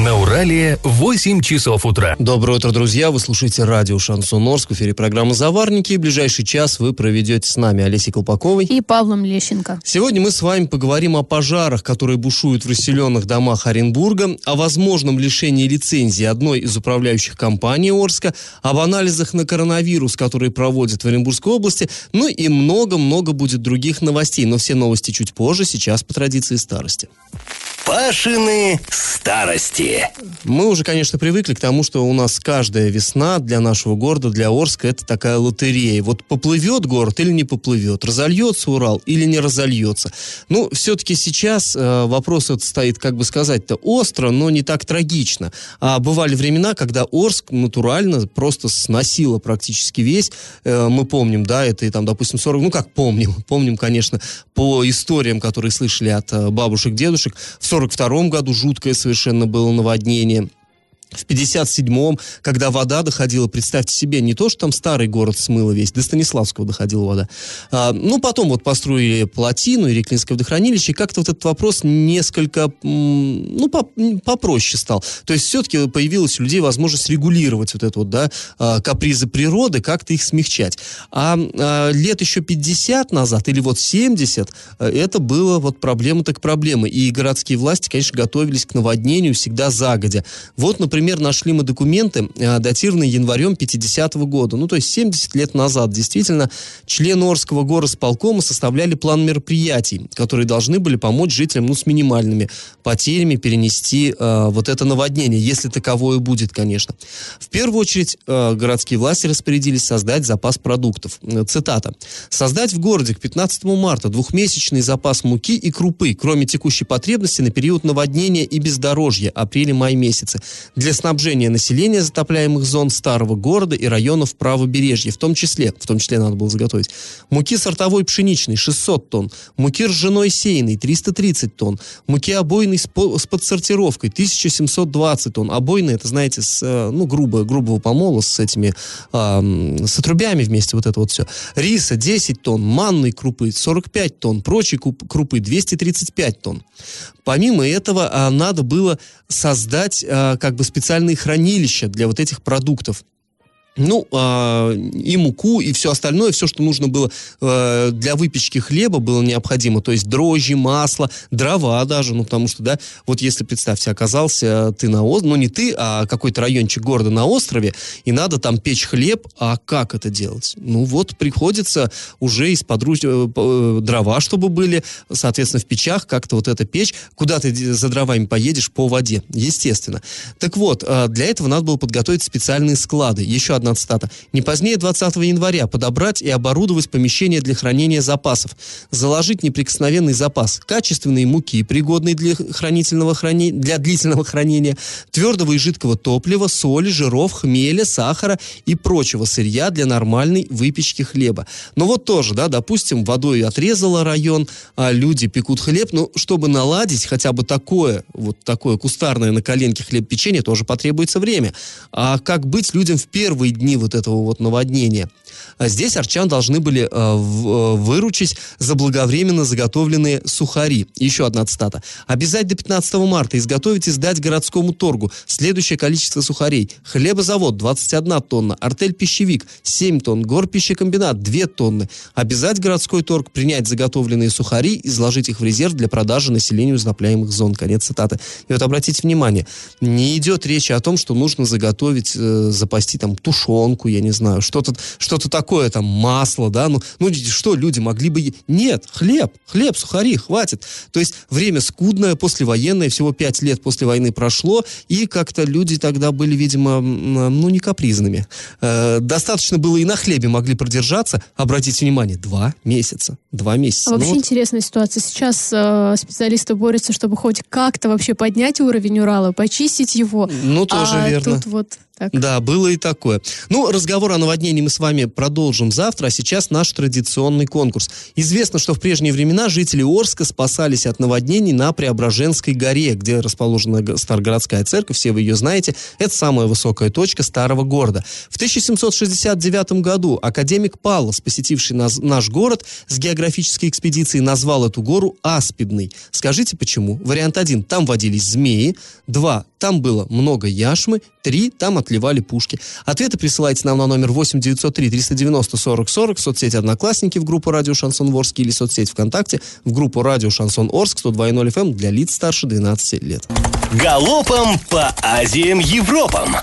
На Урале 8 часов утра. Доброе утро, друзья. Вы слушаете радио Шансон Орск. В эфире программы «Заварники». И ближайший час вы проведете с нами Олесей Колпаковой. И Павлом Лещенко. Сегодня мы с вами поговорим о пожарах, которые бушуют в расселенных домах Оренбурга, о возможном лишении лицензии одной из управляющих компаний Орска, об анализах на коронавирус, которые проводят в Оренбургской области, ну и много-много будет других новостей. Но все новости чуть позже, сейчас по традиции старости. Пашины старости. Мы уже, конечно, привыкли к тому, что у нас каждая весна для нашего города, для Орска, это такая лотерея. Вот поплывет город или не поплывет, разольется Урал или не разольется. Ну, все-таки сейчас э, вопрос этот стоит, как бы сказать-то, остро, но не так трагично. А бывали времена, когда Орск натурально просто сносило практически весь. Э, мы помним, да, это там, допустим, 40, ну как помним, помним, конечно, по историям, которые слышали от э, бабушек, дедушек, в 1942 году жуткое совершенно было наводнение волнение в 57-м, когда вода доходила, представьте себе, не то, что там старый город смыло весь, до Станиславского доходила вода. А, ну, потом вот построили плотину и Реклинское водохранилище, и как-то вот этот вопрос несколько, ну, попроще стал. То есть все-таки появилась у людей возможность регулировать вот это вот, да, а, капризы природы, как-то их смягчать. А, а лет еще 50 назад или вот 70, э, это было вот проблема так проблема. И городские власти, конечно, готовились к наводнению всегда загодя. Вот, например, например, нашли мы документы, э, датированные январем 50 -го года. Ну, то есть 70 лет назад. Действительно, члены Орского горосполкома составляли план мероприятий, которые должны были помочь жителям, ну, с минимальными потерями перенести э, вот это наводнение, если таковое будет, конечно. В первую очередь, э, городские власти распорядились создать запас продуктов. Э, цитата. «Создать в городе к 15 марта двухмесячный запас муки и крупы, кроме текущей потребности на период наводнения и бездорожья, апрель-май месяцы, для для снабжения населения затопляемых зон старого города и районов правобережья, в том числе, в том числе надо было заготовить, муки сортовой пшеничной 600 тонн, муки ржаной сеянной 330 тонн, муки обойной с, подсортировкой 1720 тонн. Обойная, это, знаете, с, э, ну, грубо, грубого помола с этими, э, с отрубями вместе, вот это вот все. Риса 10 тонн, манной крупы 45 тонн, прочей крупы 235 тонн. Помимо этого, а, надо было создать а, как бы специальные хранилища для вот этих продуктов ну, э, и муку, и все остальное, все, что нужно было э, для выпечки хлеба, было необходимо. То есть дрожжи, масло, дрова даже, ну, потому что, да, вот если, представьте, оказался ты на острове, ну, не ты, а какой-то райончик города на острове, и надо там печь хлеб, а как это делать? Ну, вот приходится уже из подруж... Э, э, дрова, чтобы были, соответственно, в печах как-то вот эта печь, куда ты за дровами поедешь по воде, естественно. Так вот, э, для этого надо было подготовить специальные склады. Еще одна цитата. «Не позднее 20 января подобрать и оборудовать помещение для хранения запасов, заложить неприкосновенный запас качественной муки, пригодной для, хранительного храни... для длительного хранения, твердого и жидкого топлива, соли, жиров, хмеля, сахара и прочего сырья для нормальной выпечки хлеба». Но вот тоже, да, допустим, водой отрезала район, а люди пекут хлеб, но чтобы наладить хотя бы такое, вот такое кустарное на коленке хлеб печенье, тоже потребуется время. А как быть людям в первые первые дни вот этого вот наводнения. А здесь арчан должны были э, в, э, выручить заблаговременно заготовленные сухари. Еще одна цитата. Обязать до 15 марта изготовить и сдать городскому торгу следующее количество сухарей. Хлебозавод 21 тонна, артель-пищевик 7 тонн, горпищекомбинат 2 тонны. Обязать городской торг принять заготовленные сухари и изложить их в резерв для продажи населению затопляемых зон. Конец цитаты. И вот обратите внимание, не идет речи о том, что нужно заготовить, э, запасти там тушенку, я не знаю, что-то что такое, там, масло, да, ну, ну что люди могли бы... Нет, хлеб, хлеб, сухари, хватит. То есть время скудное, послевоенное, всего пять лет после войны прошло, и как-то люди тогда были, видимо, ну, не капризными. Э, достаточно было и на хлебе могли продержаться, обратите внимание, два месяца. Два месяца. А вообще ну, вот. интересная ситуация. Сейчас э, специалисты борются, чтобы хоть как-то вообще поднять уровень Урала, почистить его. Ну, тоже а верно. Тут вот так. Да, было и такое. Ну, разговор о наводнении мы с вами продолжим завтра, а сейчас наш традиционный конкурс. Известно, что в прежние времена жители Орска спасались от наводнений на Преображенской горе, где расположена Старгородская церковь, все вы ее знаете. Это самая высокая точка старого города. В 1769 году академик Паллас, посетивший нас, наш город с географической экспедицией, назвал эту гору Аспидной. Скажите, почему? Вариант один. Там водились змеи. Два. Там было много яшмы. Три. Там отливали пушки. Ответы присылайте нам на номер 8 903 390 40 40 в соцсети «Одноклассники» в группу «Радио Шансон Орск» или соцсеть ВКонтакте в группу «Радио Шансон Орск» 102.0 FM эм для лиц старше 12 лет. Галопом по Азиям Европам!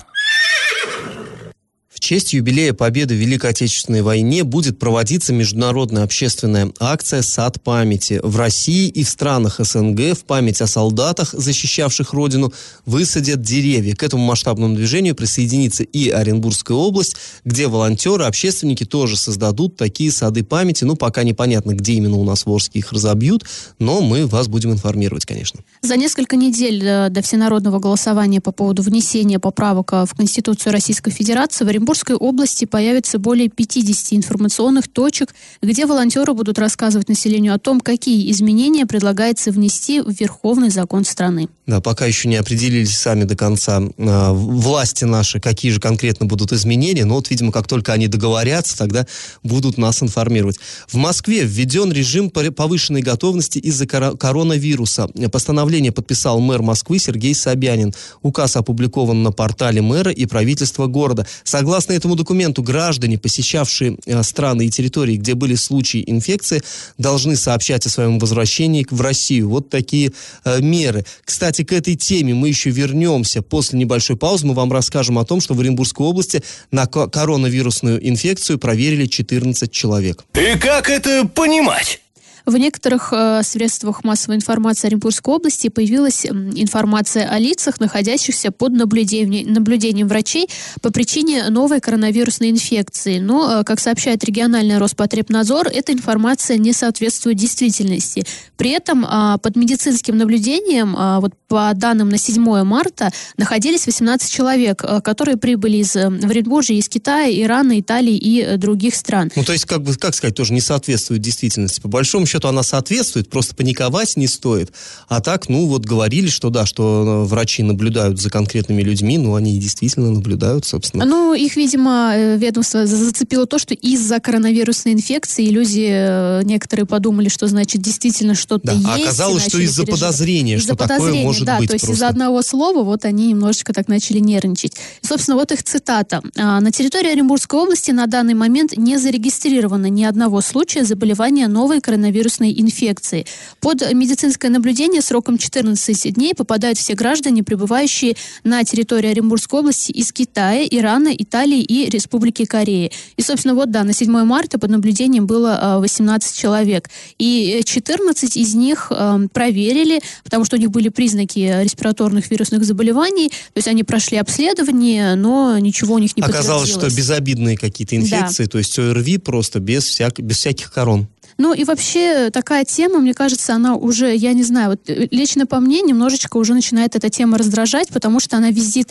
В честь юбилея Победы в Великой Отечественной войне будет проводиться международная общественная акция «Сад памяти». В России и в странах СНГ в память о солдатах, защищавших Родину, высадят деревья. К этому масштабному движению присоединится и Оренбургская область, где волонтеры, общественники тоже создадут такие сады памяти. Ну, пока непонятно, где именно у нас в Орске их разобьют, но мы вас будем информировать, конечно. За несколько недель э, до всенародного голосования по поводу внесения поправок э, в Конституцию Российской Федерации в Оренбург Оренбургской области появится более 50 информационных точек, где волонтеры будут рассказывать населению о том, какие изменения предлагается внести в Верховный закон страны. Да, пока еще не определились сами до конца э, власти наши, какие же конкретно будут изменения, но вот, видимо, как только они договорятся, тогда будут нас информировать. В Москве введен режим повышенной готовности из-за коронавируса. Постановление подписал мэр Москвы Сергей Собянин. Указ опубликован на портале мэра и правительства города. Согласно Согласно этому документу, граждане, посещавшие э, страны и территории, где были случаи инфекции, должны сообщать о своем возвращении в Россию. Вот такие э, меры. Кстати, к этой теме мы еще вернемся после небольшой паузы. Мы вам расскажем о том, что в Оренбургской области на коронавирусную инфекцию проверили 14 человек. И как это понимать? В некоторых э, средствах массовой информации Оренбургской области появилась информация о лицах, находящихся под наблюдением, наблюдением врачей по причине новой коронавирусной инфекции. Но, э, как сообщает региональный Роспотребнадзор, эта информация не соответствует действительности. При этом э, под медицинским наблюдением, э, вот по данным на 7 марта, находились 18 человек, э, которые прибыли из э, в Оренбурге из Китая, Ирана, Италии и э, других стран. Ну, то есть, как бы, как сказать, тоже не соответствует действительности. По большому счету, счету она соответствует, просто паниковать не стоит. А так, ну вот говорили, что да, что э, врачи наблюдают за конкретными людьми, ну они действительно наблюдают, собственно. Ну, их, видимо, э, ведомство зацепило то, что из-за коронавирусной инфекции люди э, некоторые подумали, что значит действительно что-то да, есть. А оказалось, что из-за подозрения, из-за что подозрения, такое может да, быть. То есть из-за одного слова вот они немножечко так начали нервничать. И, собственно, вот их цитата. «А, на территории Оренбургской области на данный момент не зарегистрировано ни одного случая заболевания новой коронавирусной вирусной инфекции. Под медицинское наблюдение сроком 14 дней попадают все граждане, пребывающие на территории Оренбургской области из Китая, Ирана, Италии и Республики Кореи. И, собственно, вот, да, на 7 марта под наблюдением было 18 а, человек. И 14 из них а, проверили, потому что у них были признаки респираторных вирусных заболеваний. То есть они прошли обследование, но ничего у них не Оказалось, что безобидные какие-то инфекции, да. то есть ОРВИ просто без, всяк, без всяких корон. Ну и вообще такая тема, мне кажется, она уже, я не знаю, вот э, лично по мне немножечко уже начинает эта тема раздражать, потому что она визит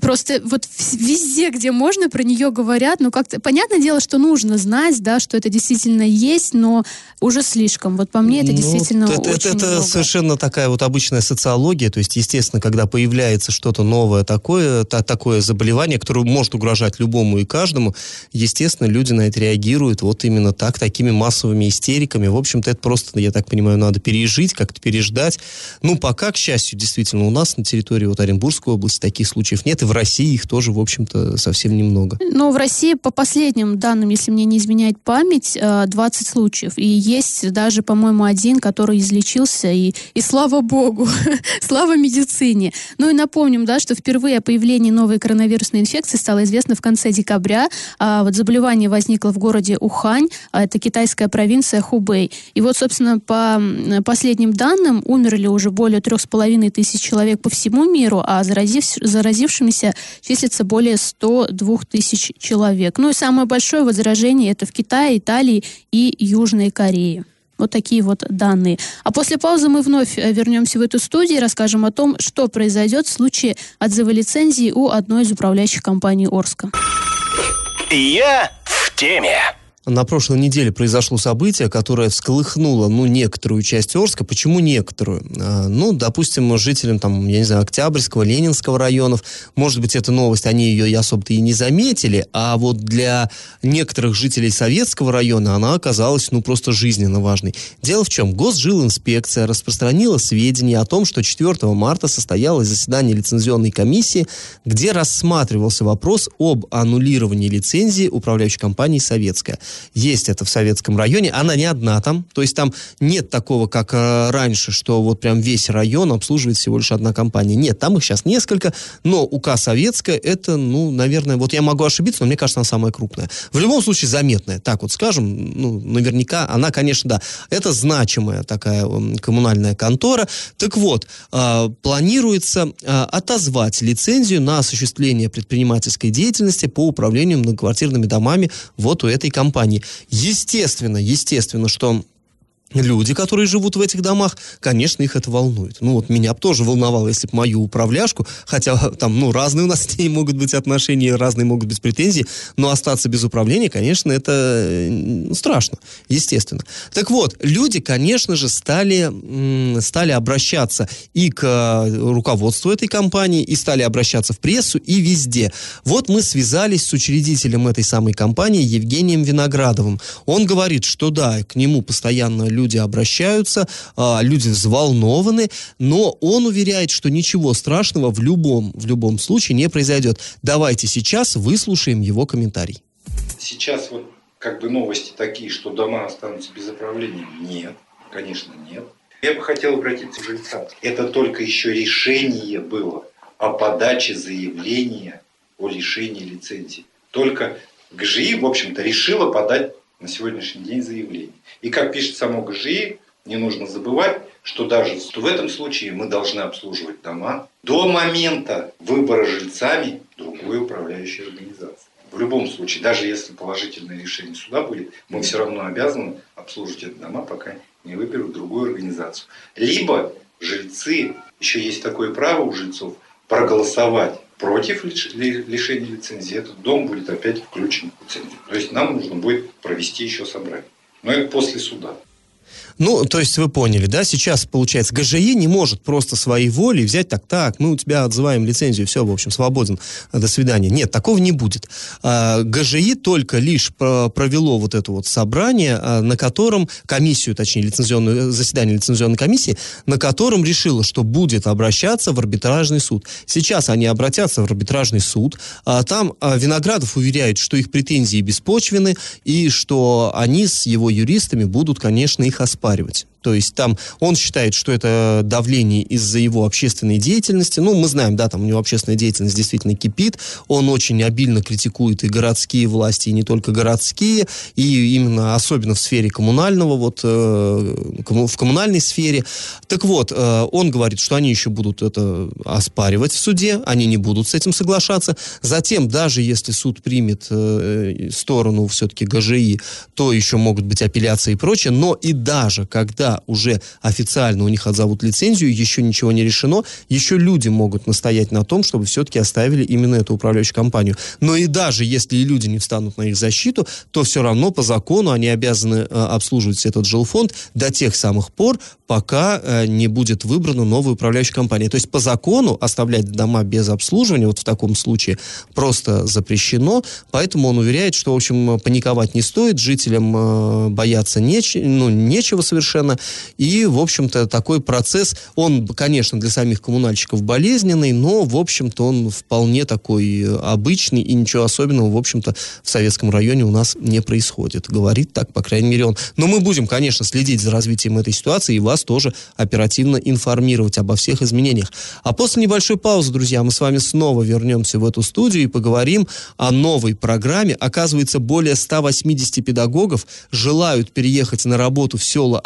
просто вот везде, где можно, про нее говорят. Ну как-то понятное дело, что нужно знать, да, что это действительно есть, но уже слишком. Вот по мне это ну, действительно это, очень Это, это совершенно такая вот обычная социология, то есть, естественно, когда появляется что-то новое такое, та, такое заболевание, которое может угрожать любому и каждому, естественно, люди на это реагируют вот именно так, такими массовыми массовыми истериками. В общем-то, это просто, я так понимаю, надо пережить, как-то переждать. Ну, пока, к счастью, действительно, у нас на территории вот Оренбургской области таких случаев нет, и в России их тоже, в общем-то, совсем немного. Но в России, по последним данным, если мне не изменяет память, 20 э, случаев. И есть даже, по-моему, один, который излечился, и, и слава богу, слава медицине. Ну и напомним, да, что впервые о появлении новой коронавирусной инфекции стало известно в конце декабря. А вот заболевание возникло в городе Ухань, а это китайская провинция провинция Хубэй. И вот, собственно, по последним данным, умерли уже более трех с половиной тысяч человек по всему миру, а заразив, заразившимися числится более 102 тысяч человек. Ну и самое большое вот заражение это в Китае, Италии и Южной Корее. Вот такие вот данные. А после паузы мы вновь э, вернемся в эту студию и расскажем о том, что произойдет в случае отзыва лицензии у одной из управляющих компаний Орска. Я в теме. На прошлой неделе произошло событие, которое всколыхнуло, ну, некоторую часть Орска. Почему некоторую? А, ну, допустим, жителям, там, я не знаю, Октябрьского, Ленинского районов, может быть, эта новость, они ее и особо-то и не заметили, а вот для некоторых жителей Советского района она оказалась, ну, просто жизненно важной. Дело в чем? Госжилинспекция распространила сведения о том, что 4 марта состоялось заседание лицензионной комиссии, где рассматривался вопрос об аннулировании лицензии управляющей компании «Советская». Есть это в советском районе. Она не одна там. То есть там нет такого, как э, раньше, что вот прям весь район обслуживает всего лишь одна компания. Нет, там их сейчас несколько. Но УК советская это, ну, наверное, вот я могу ошибиться, но мне кажется, она самая крупная. В любом случае заметная. Так вот скажем, ну, наверняка она, конечно, да. Это значимая такая коммунальная контора. Так вот, э, планируется э, отозвать лицензию на осуществление предпринимательской деятельности по управлению многоквартирными домами вот у этой компании компании. Естественно, естественно, что люди, которые живут в этих домах, конечно, их это волнует. Ну, вот меня бы тоже волновало, если бы мою управляшку, хотя там, ну, разные у нас с ней могут быть отношения, разные могут быть претензии, но остаться без управления, конечно, это страшно, естественно. Так вот, люди, конечно же, стали, стали обращаться и к э, руководству этой компании, и стали обращаться в прессу, и везде. Вот мы связались с учредителем этой самой компании Евгением Виноградовым. Он говорит, что да, к нему постоянно люди люди обращаются, а, люди взволнованы, но он уверяет, что ничего страшного в любом, в любом случае не произойдет. Давайте сейчас выслушаем его комментарий. Сейчас вот как бы новости такие, что дома останутся без управления. Нет, конечно, нет. Я бы хотел обратиться к жильцам. Это только еще решение было о подаче заявления о лишении лицензии. Только ГЖИ, в общем-то, решила подать на сегодняшний день заявление. И как пишет само ГЖИ, не нужно забывать, что даже в этом случае мы должны обслуживать дома до момента выбора жильцами другой управляющей организации. В любом случае, даже если положительное решение суда будет, мы все равно обязаны обслуживать эти дома, пока не выберут другую организацию. Либо жильцы, еще есть такое право у жильцов, проголосовать против лишения лицензии, этот дом будет опять включен в лицензию. То есть нам нужно будет провести еще собрание. Но это после суда. Ну, то есть вы поняли, да? Сейчас, получается, ГЖИ не может просто своей волей взять так, так, мы у тебя отзываем лицензию, все, в общем, свободен, до свидания. Нет, такого не будет. А, ГЖИ только лишь провело вот это вот собрание, а, на котором комиссию, точнее, лицензионную, заседание лицензионной комиссии, на котором решило, что будет обращаться в арбитражный суд. Сейчас они обратятся в арбитражный суд. А, там Виноградов уверяет, что их претензии беспочвены и что они с его юристами будут, конечно, их оспаривать. То есть там он считает, что это давление из-за его общественной деятельности. Ну, мы знаем, да, там у него общественная деятельность действительно кипит. Он очень обильно критикует и городские власти, и не только городские, и именно особенно в сфере коммунального, вот э, в коммунальной сфере. Так вот, э, он говорит, что они еще будут это оспаривать в суде, они не будут с этим соглашаться. Затем, даже если суд примет э, сторону все-таки ГЖИ, то еще могут быть апелляции и прочее. Но и даже когда уже официально у них отзовут лицензию, еще ничего не решено, еще люди могут настоять на том, чтобы все-таки оставили именно эту управляющую компанию. Но и даже если люди не встанут на их защиту, то все равно по закону они обязаны э, обслуживать этот жилфонд до тех самых пор, пока э, не будет выбрана новая управляющая компания. То есть по закону оставлять дома без обслуживания вот в таком случае просто запрещено, поэтому он уверяет, что, в общем, паниковать не стоит, жителям э, бояться неч ну, нечего совершенно, и, в общем-то, такой процесс, он, конечно, для самих коммунальщиков болезненный, но, в общем-то, он вполне такой обычный, и ничего особенного, в общем-то, в советском районе у нас не происходит. Говорит так, по крайней мере, он. Но мы будем, конечно, следить за развитием этой ситуации и вас тоже оперативно информировать обо всех изменениях. А после небольшой паузы, друзья, мы с вами снова вернемся в эту студию и поговорим о новой программе. Оказывается, более 180 педагогов желают переехать на работу в села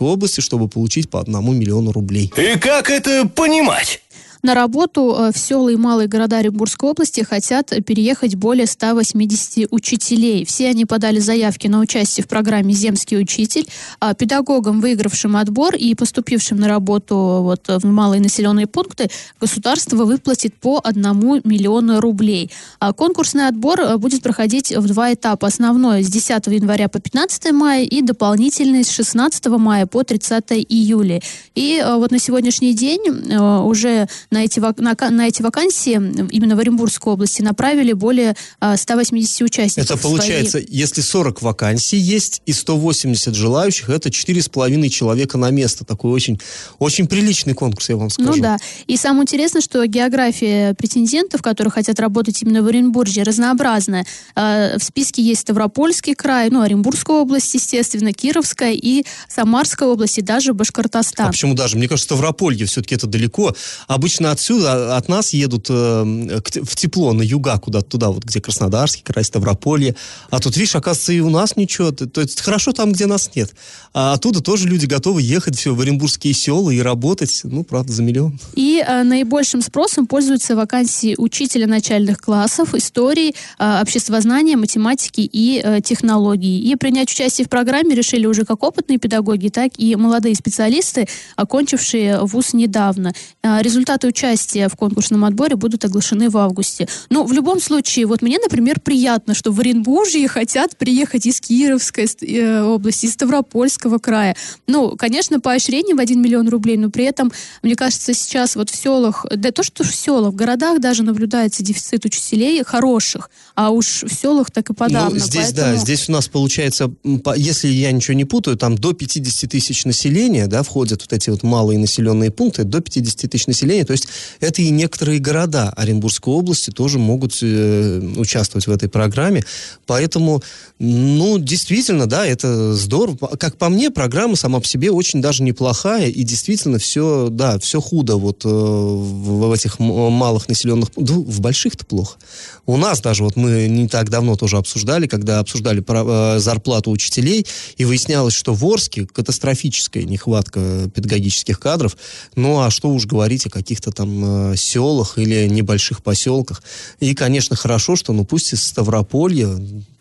Оренбургской области, чтобы получить по одному миллиону рублей. И как это понимать? На работу э, в села и малые города Оренбургской области хотят переехать более 180 учителей. Все они подали заявки на участие в программе «Земский учитель». А педагогам, выигравшим отбор и поступившим на работу вот в малые населенные пункты, государство выплатит по одному миллиону рублей. А конкурсный отбор э, будет проходить в два этапа. Основной с 10 января по 15 мая и дополнительный с 16 мая по 30 июля. И э, вот на сегодняшний день уже на эти, на, на эти вакансии именно в Оренбургской области направили более 180 а, участников. Это получается, своей... если 40 вакансий есть и 180 желающих, это 4,5 человека на место. Такой очень, очень приличный конкурс, я вам скажу. Ну да. И самое интересное, что география претендентов, которые хотят работать именно в Оренбурге, разнообразная. А, в списке есть Ставропольский край, ну, Оренбургская область, естественно, Кировская и Самарская область, и даже Башкортостан. А почему даже? Мне кажется, Ставрополье все-таки это далеко. Обычно обычно отсюда, от нас едут э, в тепло, на юга, куда-то туда, вот где Краснодарский край, Ставрополье. А тут, видишь, оказывается, и у нас ничего. То есть хорошо там, где нас нет. А оттуда тоже люди готовы ехать все в оренбургские села и работать, ну, правда, за миллион. И э, наибольшим спросом пользуются вакансии учителя начальных классов, истории, э, обществознания, математики и э, технологии. И принять участие в программе решили уже как опытные педагоги, так и молодые специалисты, окончившие вуз недавно. Э, результаты участия в конкурсном отборе будут оглашены в августе. Но в любом случае, вот мне, например, приятно, что в Оренбуржье хотят приехать из Кировской э, области, из Ставропольского края. Ну, конечно, поощрение в 1 миллион рублей, но при этом, мне кажется, сейчас вот в селах, да то, что в селах, в городах даже наблюдается дефицит учителей хороших, а уж в селах так и подавно. Ну, здесь, поэтому... да, здесь у нас получается, если я ничего не путаю, там до 50 тысяч населения, да, входят вот эти вот малые населенные пункты, до 50 тысяч населения, то есть есть это и некоторые города Оренбургской области тоже могут э, участвовать в этой программе. Поэтому, ну, действительно, да, это здорово. Как по мне, программа сама по себе очень даже неплохая. И действительно все, да, все худо вот э, в, этих малых населенных... Да, в больших-то плохо. У нас даже, вот мы не так давно тоже обсуждали, когда обсуждали про, э, зарплату учителей, и выяснялось, что в Орске катастрофическая нехватка педагогических кадров. Ну, а что уж говорить о каких-то каких-то там э, селах или небольших поселках. И, конечно, хорошо, что, ну, пусть из Ставрополья,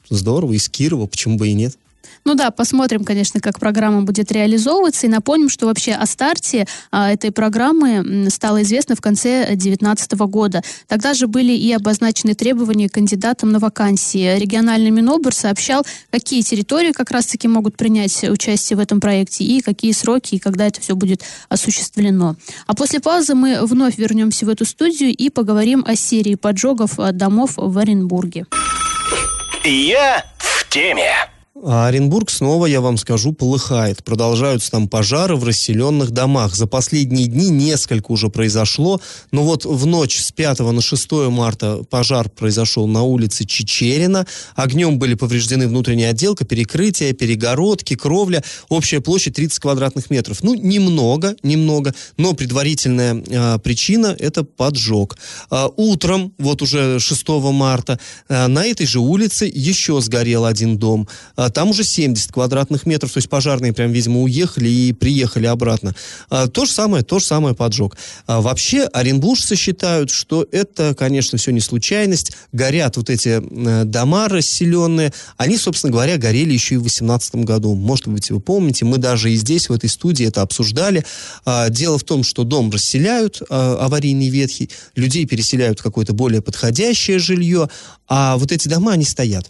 здорово, из Кирова, почему бы и нет. Ну да, посмотрим, конечно, как программа будет реализовываться. И напомним, что вообще о старте а, этой программы стало известно в конце 2019 года. Тогда же были и обозначены требования кандидатам на вакансии. Региональный Минобр сообщал, какие территории как раз-таки могут принять участие в этом проекте и какие сроки, и когда это все будет осуществлено. А после паузы мы вновь вернемся в эту студию и поговорим о серии поджогов домов в Оренбурге. Я в теме. А Оренбург снова, я вам скажу, полыхает. Продолжаются там пожары в расселенных домах. За последние дни несколько уже произошло. Но вот в ночь с 5 на 6 марта пожар произошел на улице Чечерина. Огнем были повреждены внутренняя отделка, перекрытия, перегородки, кровля. Общая площадь 30 квадратных метров. Ну, немного, немного. Но предварительная э, причина – это поджог. Э, утром, вот уже 6 марта, э, на этой же улице еще сгорел один дом. А, там уже 70 квадратных метров, то есть пожарные прям, видимо, уехали и приехали обратно. А, то же самое, то же самое поджог. А, вообще, оренбуржцы считают, что это, конечно, все не случайность. Горят вот эти дома расселенные. Они, собственно говоря, горели еще и в 2018 году. Может быть, вы помните, мы даже и здесь, в этой студии это обсуждали. Дело в том, что дом расселяют, аварийный ветхий, людей переселяют в какое-то более подходящее жилье, а вот эти дома, они стоят.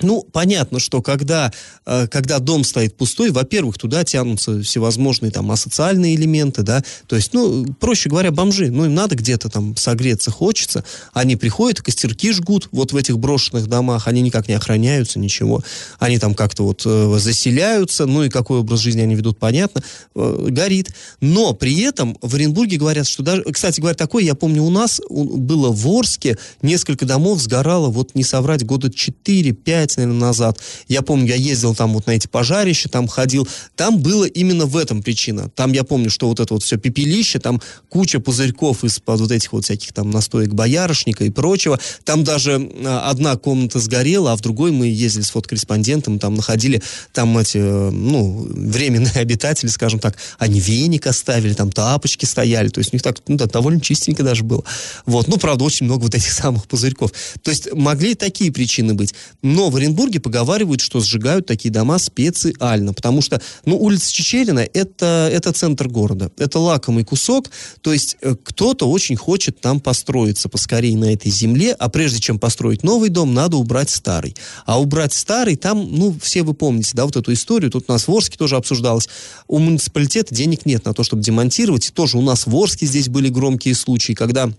Ну, понятно, что когда, э, когда дом стоит пустой, во-первых, туда тянутся всевозможные там асоциальные элементы, да, то есть, ну, проще говоря, бомжи, ну, им надо где-то там согреться, хочется, они приходят, костерки жгут вот в этих брошенных домах, они никак не охраняются, ничего, они там как-то вот э, заселяются, ну, и какой образ жизни они ведут, понятно, э, горит, но при этом в Оренбурге говорят, что даже, кстати говоря, такое, я помню, у нас было в Орске несколько домов сгорало, вот не соврать, года 4-5 пять, наверное, назад. Я помню, я ездил там вот на эти пожарища, там ходил. Там было именно в этом причина. Там я помню, что вот это вот все пепелище, там куча пузырьков из-под вот этих вот всяких там настоек боярышника и прочего. Там даже а, одна комната сгорела, а в другой мы ездили с фотокорреспондентом, там находили там эти, э, ну, временные обитатели, скажем так, они веник оставили, там тапочки стояли, то есть у них так, ну, да, довольно чистенько даже было. Вот, ну, правда, очень много вот этих самых пузырьков. То есть могли такие причины быть. Но в Оренбурге поговаривают, что сжигают такие дома специально, потому что, ну, улица Чечерина это, это центр города, это лакомый кусок, то есть э, кто-то очень хочет там построиться поскорее на этой земле, а прежде чем построить новый дом, надо убрать старый. А убрать старый, там, ну, все вы помните, да, вот эту историю, тут у нас в Орске тоже обсуждалось, у муниципалитета денег нет на то, чтобы демонтировать, и тоже у нас в Орске здесь были громкие случаи, когда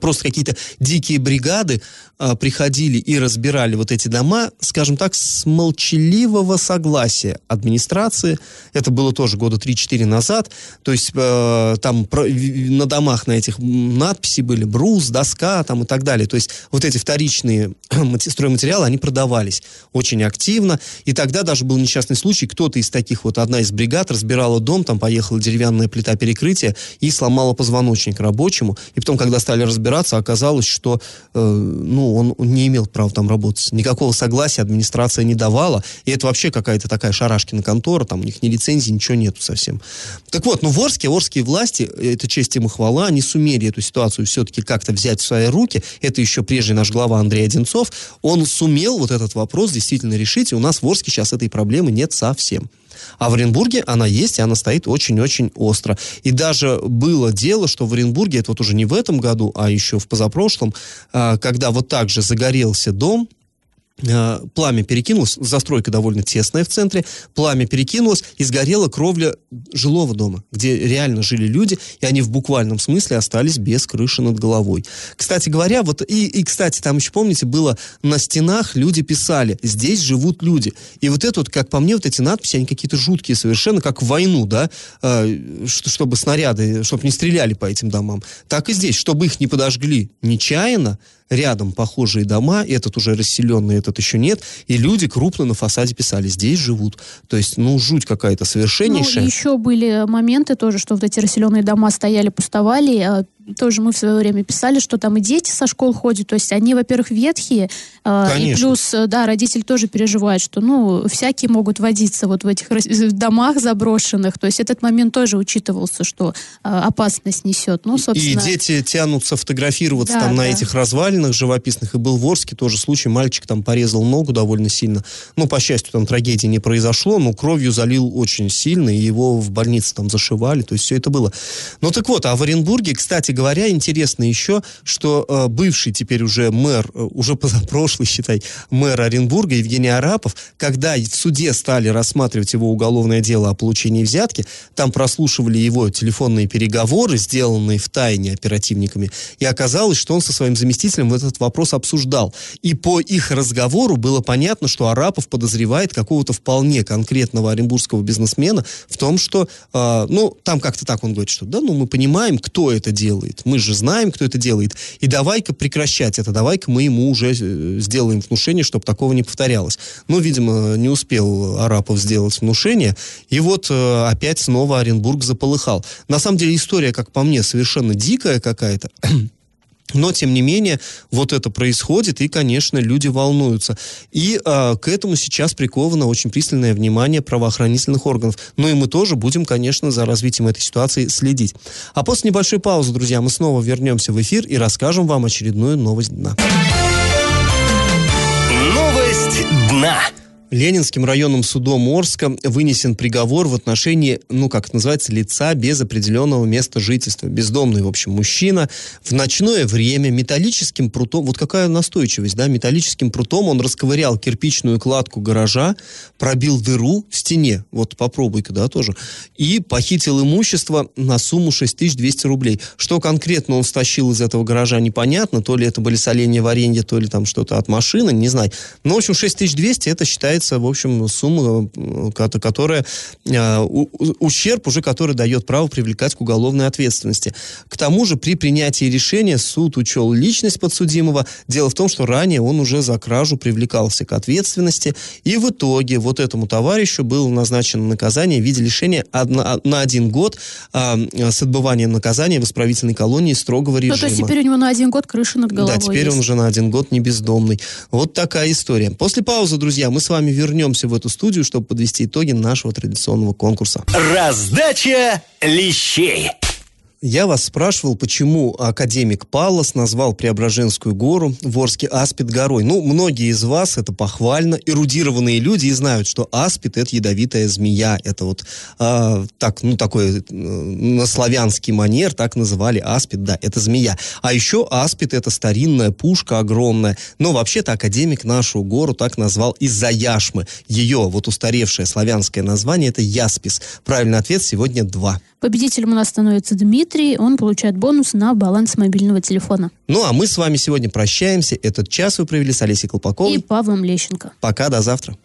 просто какие-то дикие бригады а, приходили и разбирали вот эти дома, скажем так, с молчаливого согласия администрации. Это было тоже года 3-4 назад. То есть э, там про, на домах на этих надписи были брус, доска там и так далее. То есть вот эти вторичные стройматериалы, они продавались очень активно. И тогда даже был несчастный случай, кто-то из таких вот, одна из бригад разбирала дом, там поехала деревянная плита перекрытия и сломала позвоночник рабочему. И потом, когда стали разбираться, оказалось, что э, ну, он не имел права там работать. Никакого согласия администрация не давала. И это вообще какая-то такая шарашкина контора, там у них ни лицензии, ничего нету совсем. Так вот, ну в Орске, орские власти, это честь им и хвала, они сумели эту ситуацию все-таки как-то взять в свои руки. Это еще прежде наш глава Андрей Одинцов. Он сумел вот этот вопрос действительно решить, и у нас в Орске сейчас этой проблемы нет совсем. А в Оренбурге она есть, и она стоит очень-очень остро. И даже было дело, что в Оренбурге, это вот уже не в этом году, а еще в позапрошлом, а, когда вот так же загорелся дом, пламя перекинулось, застройка довольно тесная в центре, пламя перекинулось и сгорела кровля жилого дома, где реально жили люди, и они в буквальном смысле остались без крыши над головой. Кстати говоря, вот и, и кстати, там еще, помните, было на стенах люди писали, здесь живут люди. И вот это вот, как по мне, вот эти надписи, они какие-то жуткие совершенно, как в войну, да, э, чтобы снаряды, чтобы не стреляли по этим домам. Так и здесь, чтобы их не подожгли нечаянно, рядом похожие дома, этот уже расселенный, этот еще нет, и люди крупно на фасаде писали, здесь живут. То есть, ну, жуть какая-то совершеннейшая. Ну, еще были моменты тоже, что вот эти расселенные дома стояли, пустовали, а тоже мы в свое время писали, что там и дети со школ ходят, то есть они, во-первых, ветхие, э, и плюс, э, да, родитель тоже переживает, что, ну, всякие могут водиться вот в этих домах заброшенных, то есть этот момент тоже учитывался, что э, опасность несет, ну, собственно. И дети тянутся фотографироваться да, там да. на этих развалинах живописных, и был в Орске тоже случай, мальчик там порезал ногу довольно сильно, ну, по счастью, там трагедии не произошло, но кровью залил очень сильно, и его в больнице там зашивали, то есть все это было. Ну, так вот, а в Оренбурге, кстати говоря, интересно еще, что э, бывший теперь уже мэр, э, уже позапрошлый, считай, мэр Оренбурга Евгений Арапов, когда в суде стали рассматривать его уголовное дело о получении взятки, там прослушивали его телефонные переговоры, сделанные в тайне оперативниками, и оказалось, что он со своим заместителем этот вопрос обсуждал. И по их разговору было понятно, что Арапов подозревает какого-то вполне конкретного оренбургского бизнесмена в том, что, э, ну, там как-то так он говорит, что да, ну, мы понимаем, кто это делает, делает. Мы же знаем, кто это делает. И давай-ка прекращать это, давай-ка мы ему уже э, сделаем внушение, чтобы такого не повторялось. Ну, видимо, не успел Арапов сделать внушение, и вот э, опять снова Оренбург заполыхал. На самом деле история, как по мне, совершенно дикая какая-то. Но, тем не менее, вот это происходит, и, конечно, люди волнуются. И э, к этому сейчас приковано очень пристальное внимание правоохранительных органов. Ну и мы тоже будем, конечно, за развитием этой ситуации следить. А после небольшой паузы, друзья, мы снова вернемся в эфир и расскажем вам очередную новость дна. Новость дна. Ленинским районным судом Орска вынесен приговор в отношении, ну, как это называется, лица без определенного места жительства. Бездомный, в общем, мужчина. В ночное время металлическим прутом, вот какая настойчивость, да, металлическим прутом он расковырял кирпичную кладку гаража, пробил дыру в стене, вот попробуй-ка, да, тоже, и похитил имущество на сумму 6200 рублей. Что конкретно он стащил из этого гаража, непонятно, то ли это были соленья, варенье, то ли там что-то от машины, не знаю. Но, в общем, 6200 это считается получается, в общем, сумма, которая ущерб уже, который дает право привлекать к уголовной ответственности. К тому же при принятии решения суд учел личность подсудимого. Дело в том, что ранее он уже за кражу привлекался к ответственности, и в итоге вот этому товарищу было назначено наказание в виде лишения одна, на один год а, с отбыванием наказания в исправительной колонии строгого режима. Ну, то есть теперь у него на один год крыша над головой Да, теперь есть. он уже на один год не бездомный. Вот такая история. После паузы, друзья, мы с вами вернемся в эту студию, чтобы подвести итоги нашего традиционного конкурса. Раздача лещей. Я вас спрашивал, почему академик Паллас назвал Преображенскую гору в Орске Аспид горой. Ну, многие из вас, это похвально, эрудированные люди и знают, что Аспид – это ядовитая змея. Это вот э, так, ну, такой э, на славянский манер так называли Аспид, да, это змея. А еще Аспид – это старинная пушка огромная. Но вообще-то академик нашу гору так назвал из-за яшмы. Ее вот устаревшее славянское название – это Яспис. Правильный ответ сегодня два. Победителем у нас становится Дмитрий. Он получает бонус на баланс мобильного телефона. Ну, а мы с вами сегодня прощаемся. Этот час вы провели с Олесей Колпаковой. И Павлом Лещенко. Пока, до завтра.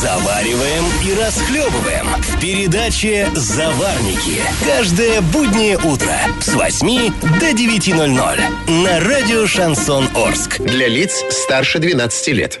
Завариваем и расхлебываем в передаче «Заварники». Каждое буднее утро с 8 до 9.00 на радио «Шансон Орск». Для лиц старше 12 лет.